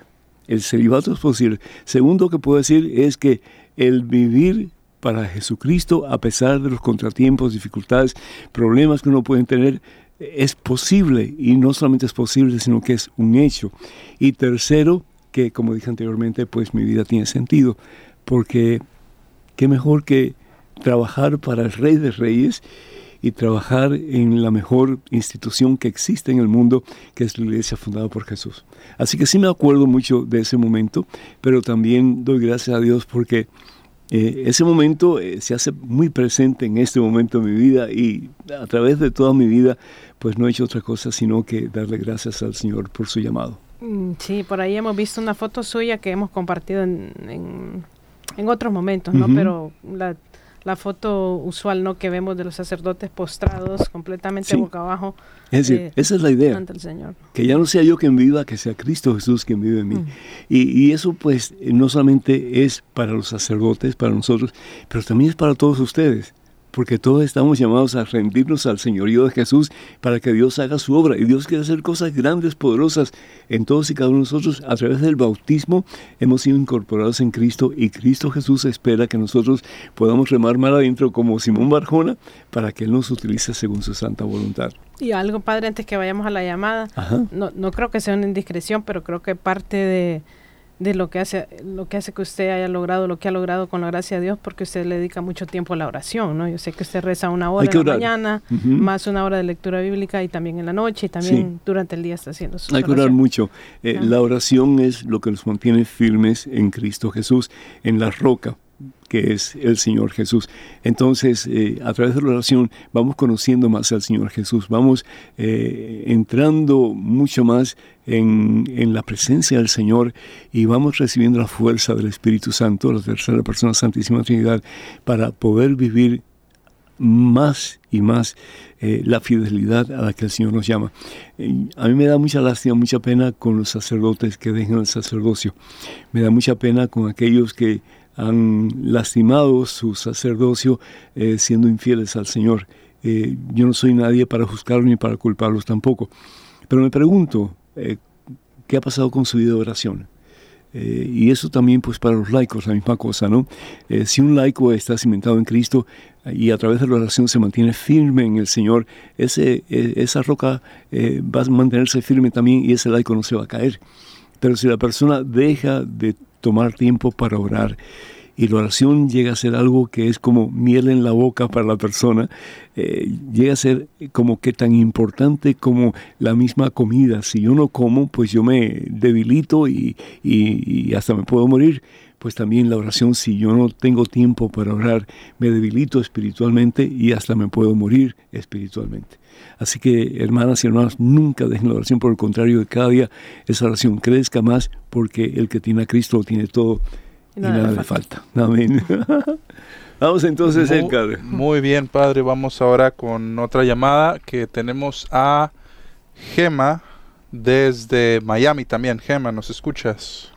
El celibato es posible. Segundo que puedo decir es que el vivir para Jesucristo, a pesar de los contratiempos, dificultades, problemas que uno puede tener, es posible. Y no solamente es posible, sino que es un hecho. Y tercero, que como dije anteriormente, pues mi vida tiene sentido. Porque qué mejor que trabajar para el Rey de Reyes y trabajar en la mejor institución que existe en el mundo, que es la iglesia fundada por Jesús. Así que sí me acuerdo mucho de ese momento, pero también doy gracias a Dios porque eh, ese momento eh, se hace muy presente en este momento de mi vida y a través de toda mi vida, pues no he hecho otra cosa sino que darle gracias al Señor por su llamado. Mm, sí, por ahí hemos visto una foto suya que hemos compartido en, en, otros momentos, ¿no? Pero la la foto usual no que vemos de los sacerdotes postrados completamente boca abajo. Es decir, eh, esa es la idea. el Señor. Que ya no sea yo quien viva, que sea Cristo Jesús quien vive en mí. Mm. Y, y, eso pues no solamente es para los sacerdotes, para nosotros, pero también es para todos ustedes porque todos estamos llamados a rendirnos al señorío de Jesús para que Dios haga su obra. Y Dios quiere hacer cosas grandes, poderosas en todos y cada uno de nosotros. A través del bautismo hemos sido incorporados en Cristo y Cristo Jesús espera que nosotros podamos remar mal adentro como Simón Barjona para que Él nos utilice según su santa voluntad. Y algo, Padre, antes que vayamos a la llamada, no, no creo que sea una indiscreción, pero creo que parte de de lo que hace lo que hace que usted haya logrado lo que ha logrado con la gracia de Dios porque usted le dedica mucho tiempo a la oración no yo sé que usted reza una hora en la mañana más una hora de lectura bíblica y también en la noche y también durante el día está haciendo su hay que orar mucho. Eh, la oración es lo que nos mantiene firmes en Cristo Jesús en la roca que es el Señor Jesús. Entonces, eh, a través de la oración vamos conociendo más al Señor Jesús, vamos eh, entrando mucho más en, la presencia del Señor y vamos recibiendo la fuerza del Espíritu Santo, la tercera persona Santísima Trinidad, para poder vivir más y más eh, la fidelidad a la que el Señor nos llama. a mí me da mucha lástima, mucha pena con los sacerdotes que dejan el sacerdocio. Me da mucha pena con aquellos que han lastimado su sacerdocio eh, siendo infieles al Señor. Eh, yo no soy nadie para juzgarlos ni para culparlos tampoco. Pero me pregunto, eh, ¿qué ha pasado con su vida de oración? y eso también pues para los laicos, la misma cosa, ¿no? si un laico está cimentado en Cristo y a través de la oración se mantiene firme en el Señor, ese, esa roca va a mantenerse firme también y ese laico no se va a caer. Pero si la persona deja de tomar tiempo para orar. Y la oración llega a ser algo que es como miel en la boca para la persona, eh, llega a ser como que tan importante como la misma comida. Si yo no como, pues yo me debilito y, y hasta me puedo morir pues también la oración, si yo no tengo tiempo para orar, me debilito espiritualmente y hasta me puedo morir espiritualmente. Así que, hermanas y hermanos, nunca dejen la oración, por el contrario, de cada día esa oración crezca más, porque el que tiene a Cristo lo tiene todo y nada, le falta. Amén. Vamos entonces, muy, Muy bien, Padre. Vamos ahora con otra llamada que tenemos a Gema desde Miami también. Gema, ¿nos escuchas?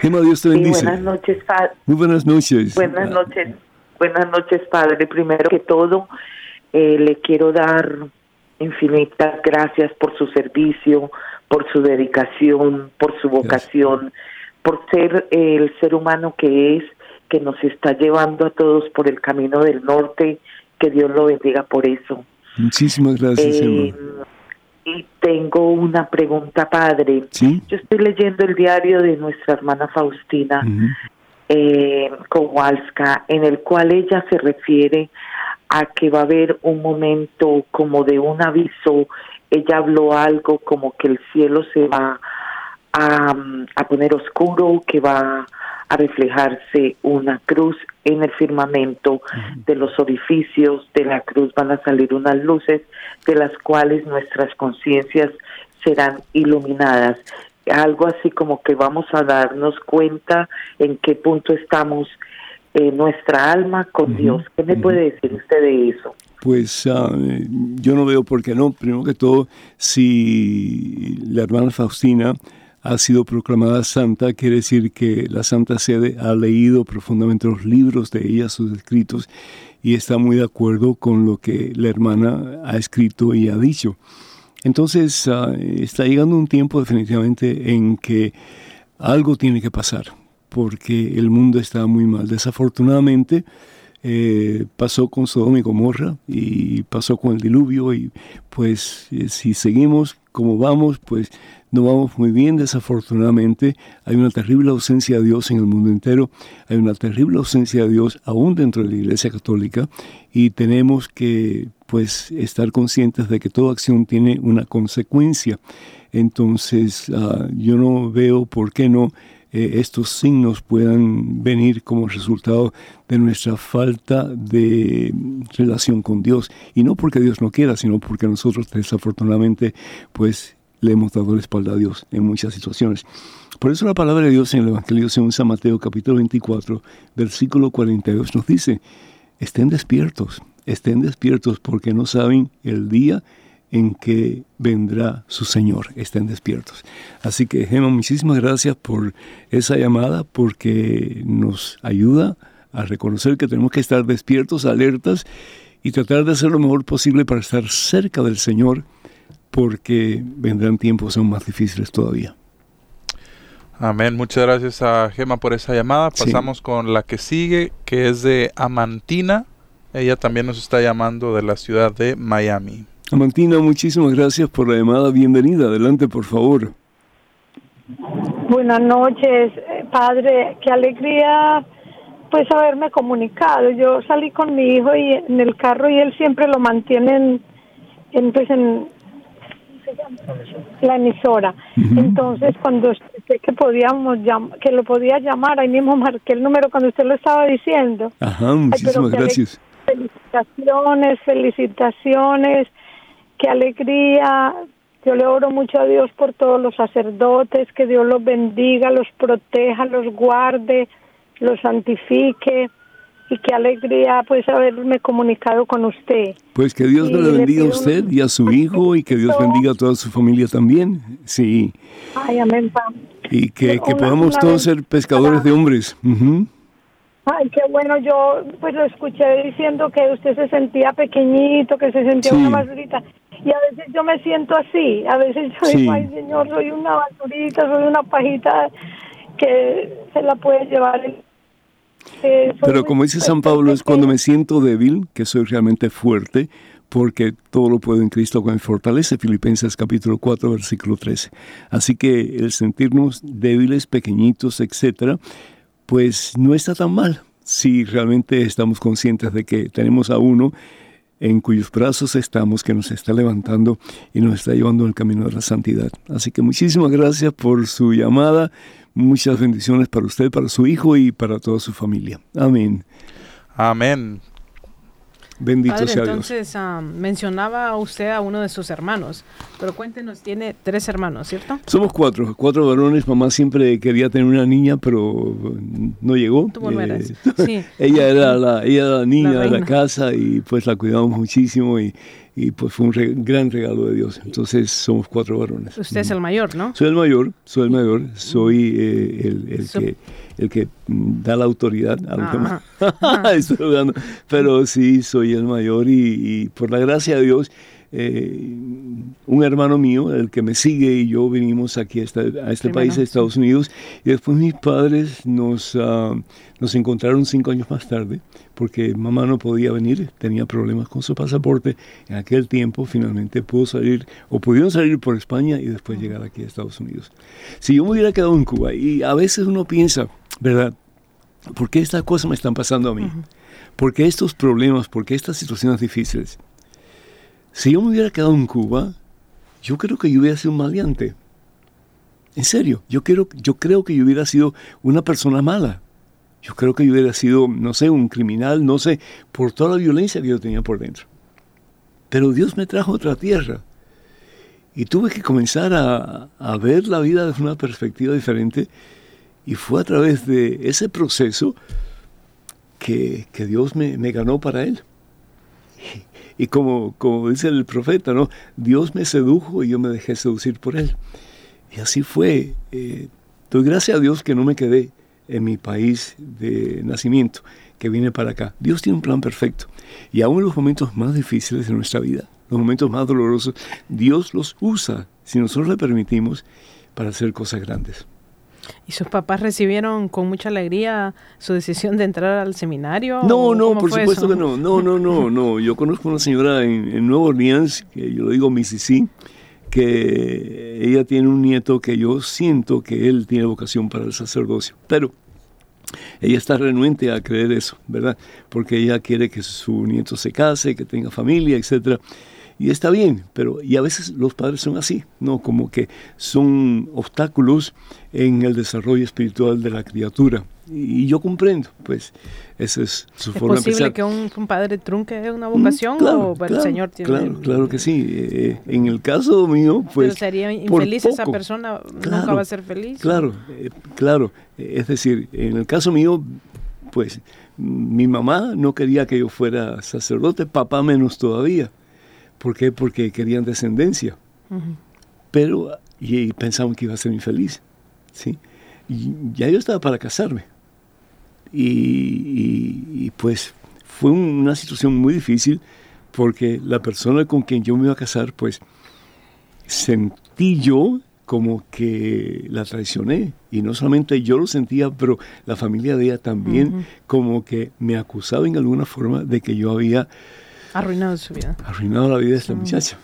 Gema, Dios te bendice. buenas noches, Padre. Muy buenas noches. Buenas noches. Buenas noches, Padre. Primero que todo, eh, le quiero dar infinitas gracias por su servicio, por su dedicación, por su vocación, por ser el ser humano que es, que nos está llevando a todos por el camino del norte. Que Dios lo bendiga por eso. Muchísimas gracias, eh, Y tengo una pregunta, padre. Yo estoy leyendo el diario de nuestra hermana Faustina eh, Kowalska, en el cual ella se refiere a que va a haber un momento como de un aviso. Ella habló algo como que el cielo se va a, a poner oscuro, que va a reflejarse una cruz en el firmamento, de los orificios de la cruz van a salir unas luces de las cuales nuestras conciencias serán iluminadas. Algo así como que vamos a darnos cuenta en qué punto estamos eh, nuestra alma con Dios. ¿Qué me puede decir usted de eso? Pues ah, yo no veo por qué no. Primero que todo, si la hermana Faustina ha sido proclamada santa, quiere decir que la Santa Sede ha leído profundamente los libros de ella, sus escritos, y está muy de acuerdo con lo que la hermana ha escrito y ha dicho. Entonces ah, está llegando un tiempo definitivamente en que algo tiene que pasar porque el mundo está muy mal. Desafortunadamente eh, pasó con Sodoma y Gomorra y pasó con el diluvio y pues eh, si seguimos como vamos, pues no vamos muy bien, desafortunadamente. Hay una terrible ausencia de Dios en el mundo entero, hay una terrible ausencia de Dios aún dentro de la Iglesia Católica y tenemos que pues estar conscientes de que toda acción tiene una consecuencia. Entonces ah, yo no veo por qué no eh, estos signos puedan venir como resultado de nuestra falta de relación con Dios. Y no porque Dios no quiera, sino porque nosotros desafortunadamente pues le hemos dado la espalda a Dios en muchas situaciones. Por eso la palabra de Dios en el Evangelio según San Mateo capítulo 24, versículo 42 nos dice, estén despiertos, estén despiertos porque no saben el día en que vendrá su Señor. Estén despiertos. Así que, Gemma, muchísimas gracias por esa llamada, porque nos ayuda a reconocer que tenemos que estar despiertos, alertas y tratar de hacer lo mejor posible para estar cerca del Señor, porque vendrán tiempos aún más difíciles todavía. Amén. Muchas gracias a Gema por esa llamada. Pasamos con la que sigue, que es de Amantina. Ella también nos está llamando de la ciudad de Miami. Amantina, muchísimas gracias por la llamada. Bienvenida. Adelante, por favor. Buenas noches, eh, padre. Qué alegría pues haberme comunicado. Yo salí con mi hijo y en el carro y él siempre lo mantiene en, pues en la emisora. Entonces, cuando sé que podíamos que lo podía llamar, ahí mismo marqué el número cuando usted lo estaba diciendo. Ajá, muchísimas gracias. Felicitaciones, felicitaciones, qué alegría. Yo le oro mucho a Dios por todos los sacerdotes, que Dios los bendiga, los proteja, los guarde, los santifique y qué alegría pues haberme comunicado con usted. Pues que Dios le bendiga a usted y a su hijo y que Dios bendiga a toda su familia también. Sí. Ay, amén. Y que, que podamos todos ser pescadores de hombres. Ay, qué bueno, yo pues lo escuché diciendo que usted se sentía pequeñito, que se sentía una basurita. Y a veces yo me siento así, a veces yo digo, ay Señor, soy una basurita, soy una pajita que se la puede llevar el pero como dice San Pablo, es cuando me siento débil que soy realmente fuerte, porque todo lo puedo en Cristo que me fortalece, Filipenses capítulo 4, versículo 13. Así que el sentirnos débiles, pequeñitos, etcétera, pues no está tan mal si realmente estamos conscientes de que tenemos a uno en cuyos brazos estamos, que nos está levantando y nos está llevando el camino de la santidad. Así que muchísimas gracias por su llamada. Muchas bendiciones para usted, para su hijo y para toda su familia. Amén. Amén. Bendito sea entonces, ah, mencionaba usted a uno de sus hermanos, pero cuéntenos, tiene tres hermanos, ¿cierto? Somos cuatro, cuatro varones. Mamá siempre quería tener una niña, pero no llegó. Eh, sí. ella, era la, ella era la niña de la casa y pues la cuidamos muchísimo y y pues fue un gran regalo de Dios. Entonces somos cuatro varones. Usted es el mayor, ¿no? Soy el mayor, soy el mayor, soy eh, el, que, el que mm, da la autoridad a los demás. Pero sí, soy el mayor y, por la gracia de Dios, eh, un hermano mío, el que me sigue y yo vinimos aquí a este, a este país, a Estados Unidos, y después mis padres nos, ah, nos encontraron cinco años más tarde porque mamá no podía venir, tenía problemas con su pasaporte. En aquel tiempo finalmente pudo salir, o pudieron salir por España y después llegar aquí a Estados Unidos. Si yo me hubiera quedado en Cuba, y a veces uno piensa, ¿verdad? ¿Por qué estas cosas me están pasando a mí? ¿Por qué estos problemas? ¿Por qué estas situaciones difíciles? Si yo me hubiera quedado en Cuba, yo creo que yo hubiera sido un maleante. En serio, yo, creo que yo hubiera sido una persona mala. Yo creo que yo hubiera sido, no sé, un criminal, no sé, por toda la violencia que yo tenía por dentro. Pero Dios me trajo a otra tierra. Y tuve que comenzar a, ver la vida desde una perspectiva diferente. Y fue a través de ese proceso que, Dios me, ganó para Él. Y, como, como dice el profeta, ¿no? Dios me sedujo y yo me dejé seducir por Él. Y así fue. Eh, doy gracias a Dios que no me quedé en mi país de nacimiento, que vine para acá. Dios tiene un plan perfecto. Y aún en los momentos más difíciles de nuestra vida, los momentos más dolorosos, Dios los usa, si nosotros le permitimos, para hacer cosas grandes. ¿Y sus papás recibieron con mucha alegría su decisión de entrar al seminario? No, no, por supuesto que no. No, no, no, no. Yo conozco una señora en, en Nueva Orleans, que yo lo digo Mississippi, que ella tiene un nieto que yo siento que él tiene vocación para el sacerdocio. Pero ella está renuente a creer eso, ¿verdad? Porque ella quiere que su nieto se case, que tenga familia, etcétera. Y está bien, pero y a veces los padres son así, ¿no? Como que son obstáculos en el desarrollo espiritual de la criatura. Y, yo comprendo, pues, esa es su forma de pensar. ¿Es posible que un, padre trunque una vocación o el Señor tiene...? Claro, claro que sí. Eh, en el caso mío, pues... Pero sería infeliz esa persona, nunca va a ser feliz. Claro, eh, claro. Es decir, en el caso mío, pues, mi mamá no quería que yo fuera sacerdote, papá menos todavía. ¿Por qué? Porque querían descendencia. Pero, y, pensaban que iba a ser infeliz. ¿sí? Y ya yo estaba para casarme. Y, pues fue una situación muy difícil porque la persona con quien yo me iba a casar, pues sentí yo como que la traicioné. Y no solamente yo lo sentía, pero la familia de ella también como que me acusaba en alguna forma de que yo había Arruinado su vida. Arruinado la vida de esta muchacha.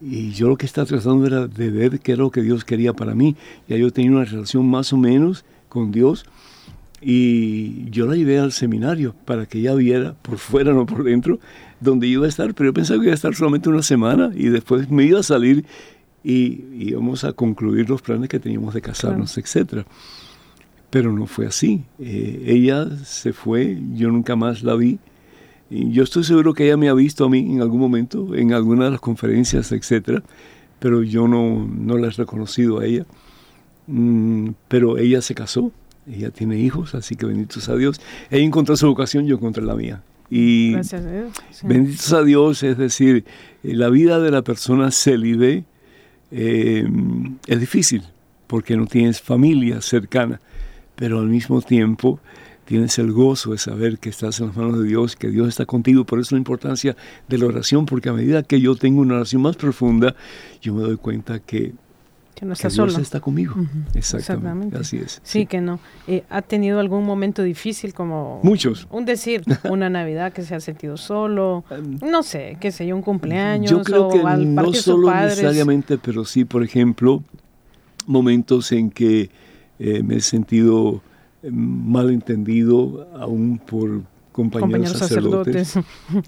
y yo lo que estaba tratando era de ver qué era lo que Dios quería para mí. Ya yo tenía una relación más o menos con Dios y yo la llevé al seminario para que ella viera por fuera, no por dentro, donde iba a estar, pero yo pensaba que iba a estar solamente una semana y después me iba a salir y íbamos a concluir los planes que teníamos de casarnos, etcétera. Pero no fue así. Eh, ella se fue, yo nunca más la vi. Y yo estoy seguro que ella me ha visto a mí en algún momento, en alguna de las conferencias, etcétera, pero yo no, no la he reconocido a ella. Mm, pero ella se casó, ella tiene hijos, así que benditos a Dios. Ella encontró su vocación, yo encontré la mía. Y Gracias a Dios. benditos a Dios, es decir, eh, la vida de la persona célibe eh, es difícil porque no tienes familia cercana, pero al mismo tiempo tienes el gozo de saber que estás en las manos de Dios, que Dios está contigo. Por eso la importancia de la oración, porque a medida que yo tengo una oración más profunda, yo me doy cuenta que que no está que Dios está conmigo. Exactamente. Así es. Sí, que no. Eh, ¿Ha tenido algún momento difícil como... Muchos. Un decir, una Navidad que se ha sentido solo, em, no sé, qué sé yo, un cumpleaños yo creo que no solo necesariamente, pero sí, por ejemplo, momentos en que eh, me he sentido malentendido aún por compañeros, sacerdotes.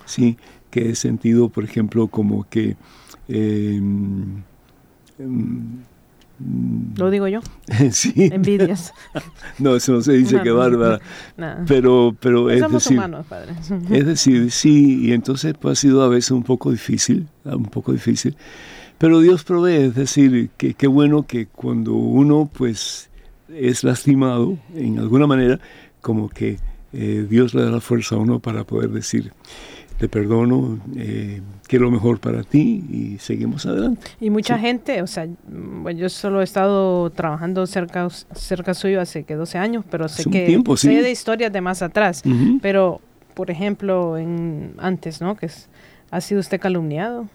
sí, que he sentido, por ejemplo, como que... Em, lo digo yo. sí. Envidias. no, eso no se dice que bárbara. Pero, pero es decir, humanos, padre. es decir, sí, y entonces pues, ha sido a veces un poco difícil, un poco difícil. Pero Dios provee, es decir, que qué bueno que cuando uno pues es lastimado en alguna manera, como que eh, Dios le da la fuerza a uno para poder decir, te perdono, eh, quiero lo mejor para ti y seguimos adelante. Y mucha gente, o sea, bueno, yo solo he estado trabajando cerca, cerca suyo hace que 12 años, pero sé que sé de historias de más atrás. Pero, por ejemplo, en antes, ¿no? Que es, ha sido usted calumniado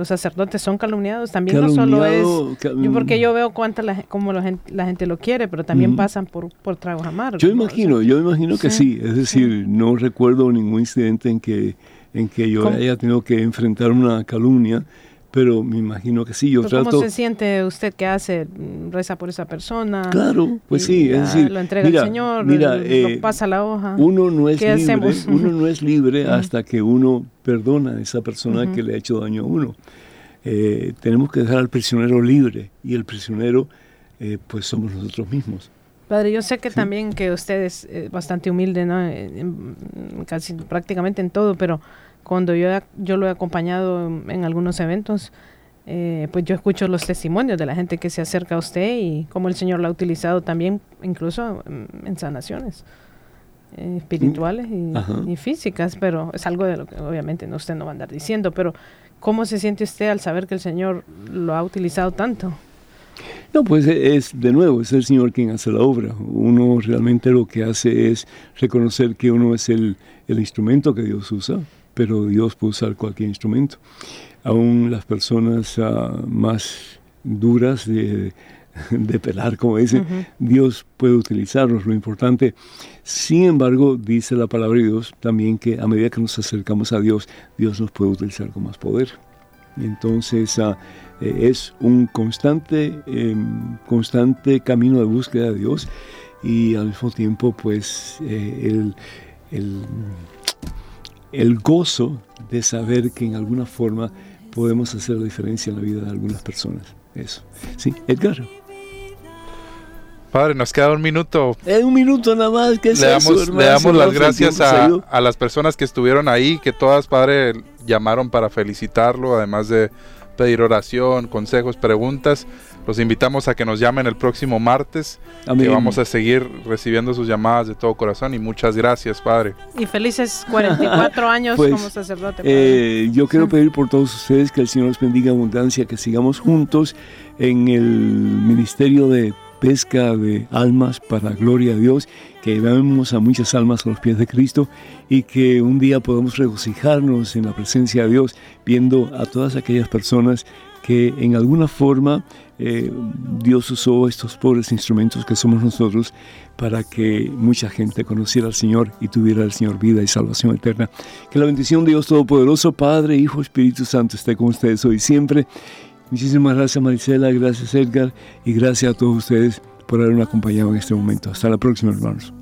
los sacerdotes son calumniados, también no solo es, yo porque yo veo cuánta la, como la gente, la gente lo quiere, pero también pasan por, por tragos amargos. Yo imagino, yo imagino que sí, es decir, no recuerdo ningún incidente en que, en que yo haya tenido que enfrentar una calumnia, pero me imagino que sí. Yo pues, ¿Cómo se siente usted que hace? Reza por esa persona. Claro, pues sí, es decir, lo entrega al Señor, mira, lo eh, pasa la hoja. Uno no es libre, uno no es libre hasta que uno perdona a esa persona que le ha hecho daño a uno. Eh, tenemos que dejar al prisionero libre y el prisionero, eh, pues somos nosotros mismos. Padre, yo sé que también que usted es bastante humilde, ¿no? casi prácticamente en todo, pero cuando yo, yo lo he acompañado en, algunos eventos, eh, pues yo escucho los testimonios de la gente que se acerca a usted y cómo el Señor lo ha utilizado también incluso en, sanaciones eh, espirituales y, físicas, pero es algo de lo que obviamente no, usted no va a andar diciendo, pero ¿cómo se siente usted al saber que el Señor lo ha utilizado tanto? No, pues es de nuevo, es el Señor quien hace la obra. Uno realmente lo que hace es reconocer que uno es el, el instrumento que Dios usa pero Dios puede usar cualquier instrumento. Aún las personas ah, más duras de, pelar, como dicen, Dios puede utilizarlos. Lo importante, sin embargo, dice la palabra de Dios también que a medida que nos acercamos a Dios, Dios nos puede utilizar con más poder. Entonces ah, eh, es un constante, em, constante camino de búsqueda de Dios y al mismo tiempo, pues, eh, el el gozo de saber que en alguna forma podemos hacer la diferencia en la vida de algunas personas. Eso. Sí, Edgar. Padre, nos queda un minuto. Es un minuto nada más. que le, damos, le damos las gracias a, a, las personas que estuvieron ahí, que todas, Padre, llamaron para felicitarlo, además de pedir oración, consejos, preguntas. Los invitamos a que nos llamen el próximo martes. y vamos a seguir recibiendo sus llamadas de todo corazón. Y muchas gracias, Padre. Y felices 44 años pues, como sacerdote. Eh, yo quiero pedir por todos ustedes que el Señor nos bendiga abundancia, que sigamos juntos en el ministerio de pesca de almas para gloria a Dios, que llevemos a muchas almas a los pies de Cristo y que un día podamos regocijarnos en la presencia de Dios viendo a todas aquellas personas que en alguna forma eh, Dios usó estos pobres instrumentos que somos nosotros para que mucha gente conociera al Señor y tuviera al Señor vida y salvación eterna. Que la bendición de Dios Todopoderoso, Padre, Hijo, Espíritu Santo esté con ustedes hoy y siempre. Muchísimas gracias Marisela, gracias Edgar y gracias a todos ustedes por haberme acompañado en este momento. Hasta la próxima hermanos.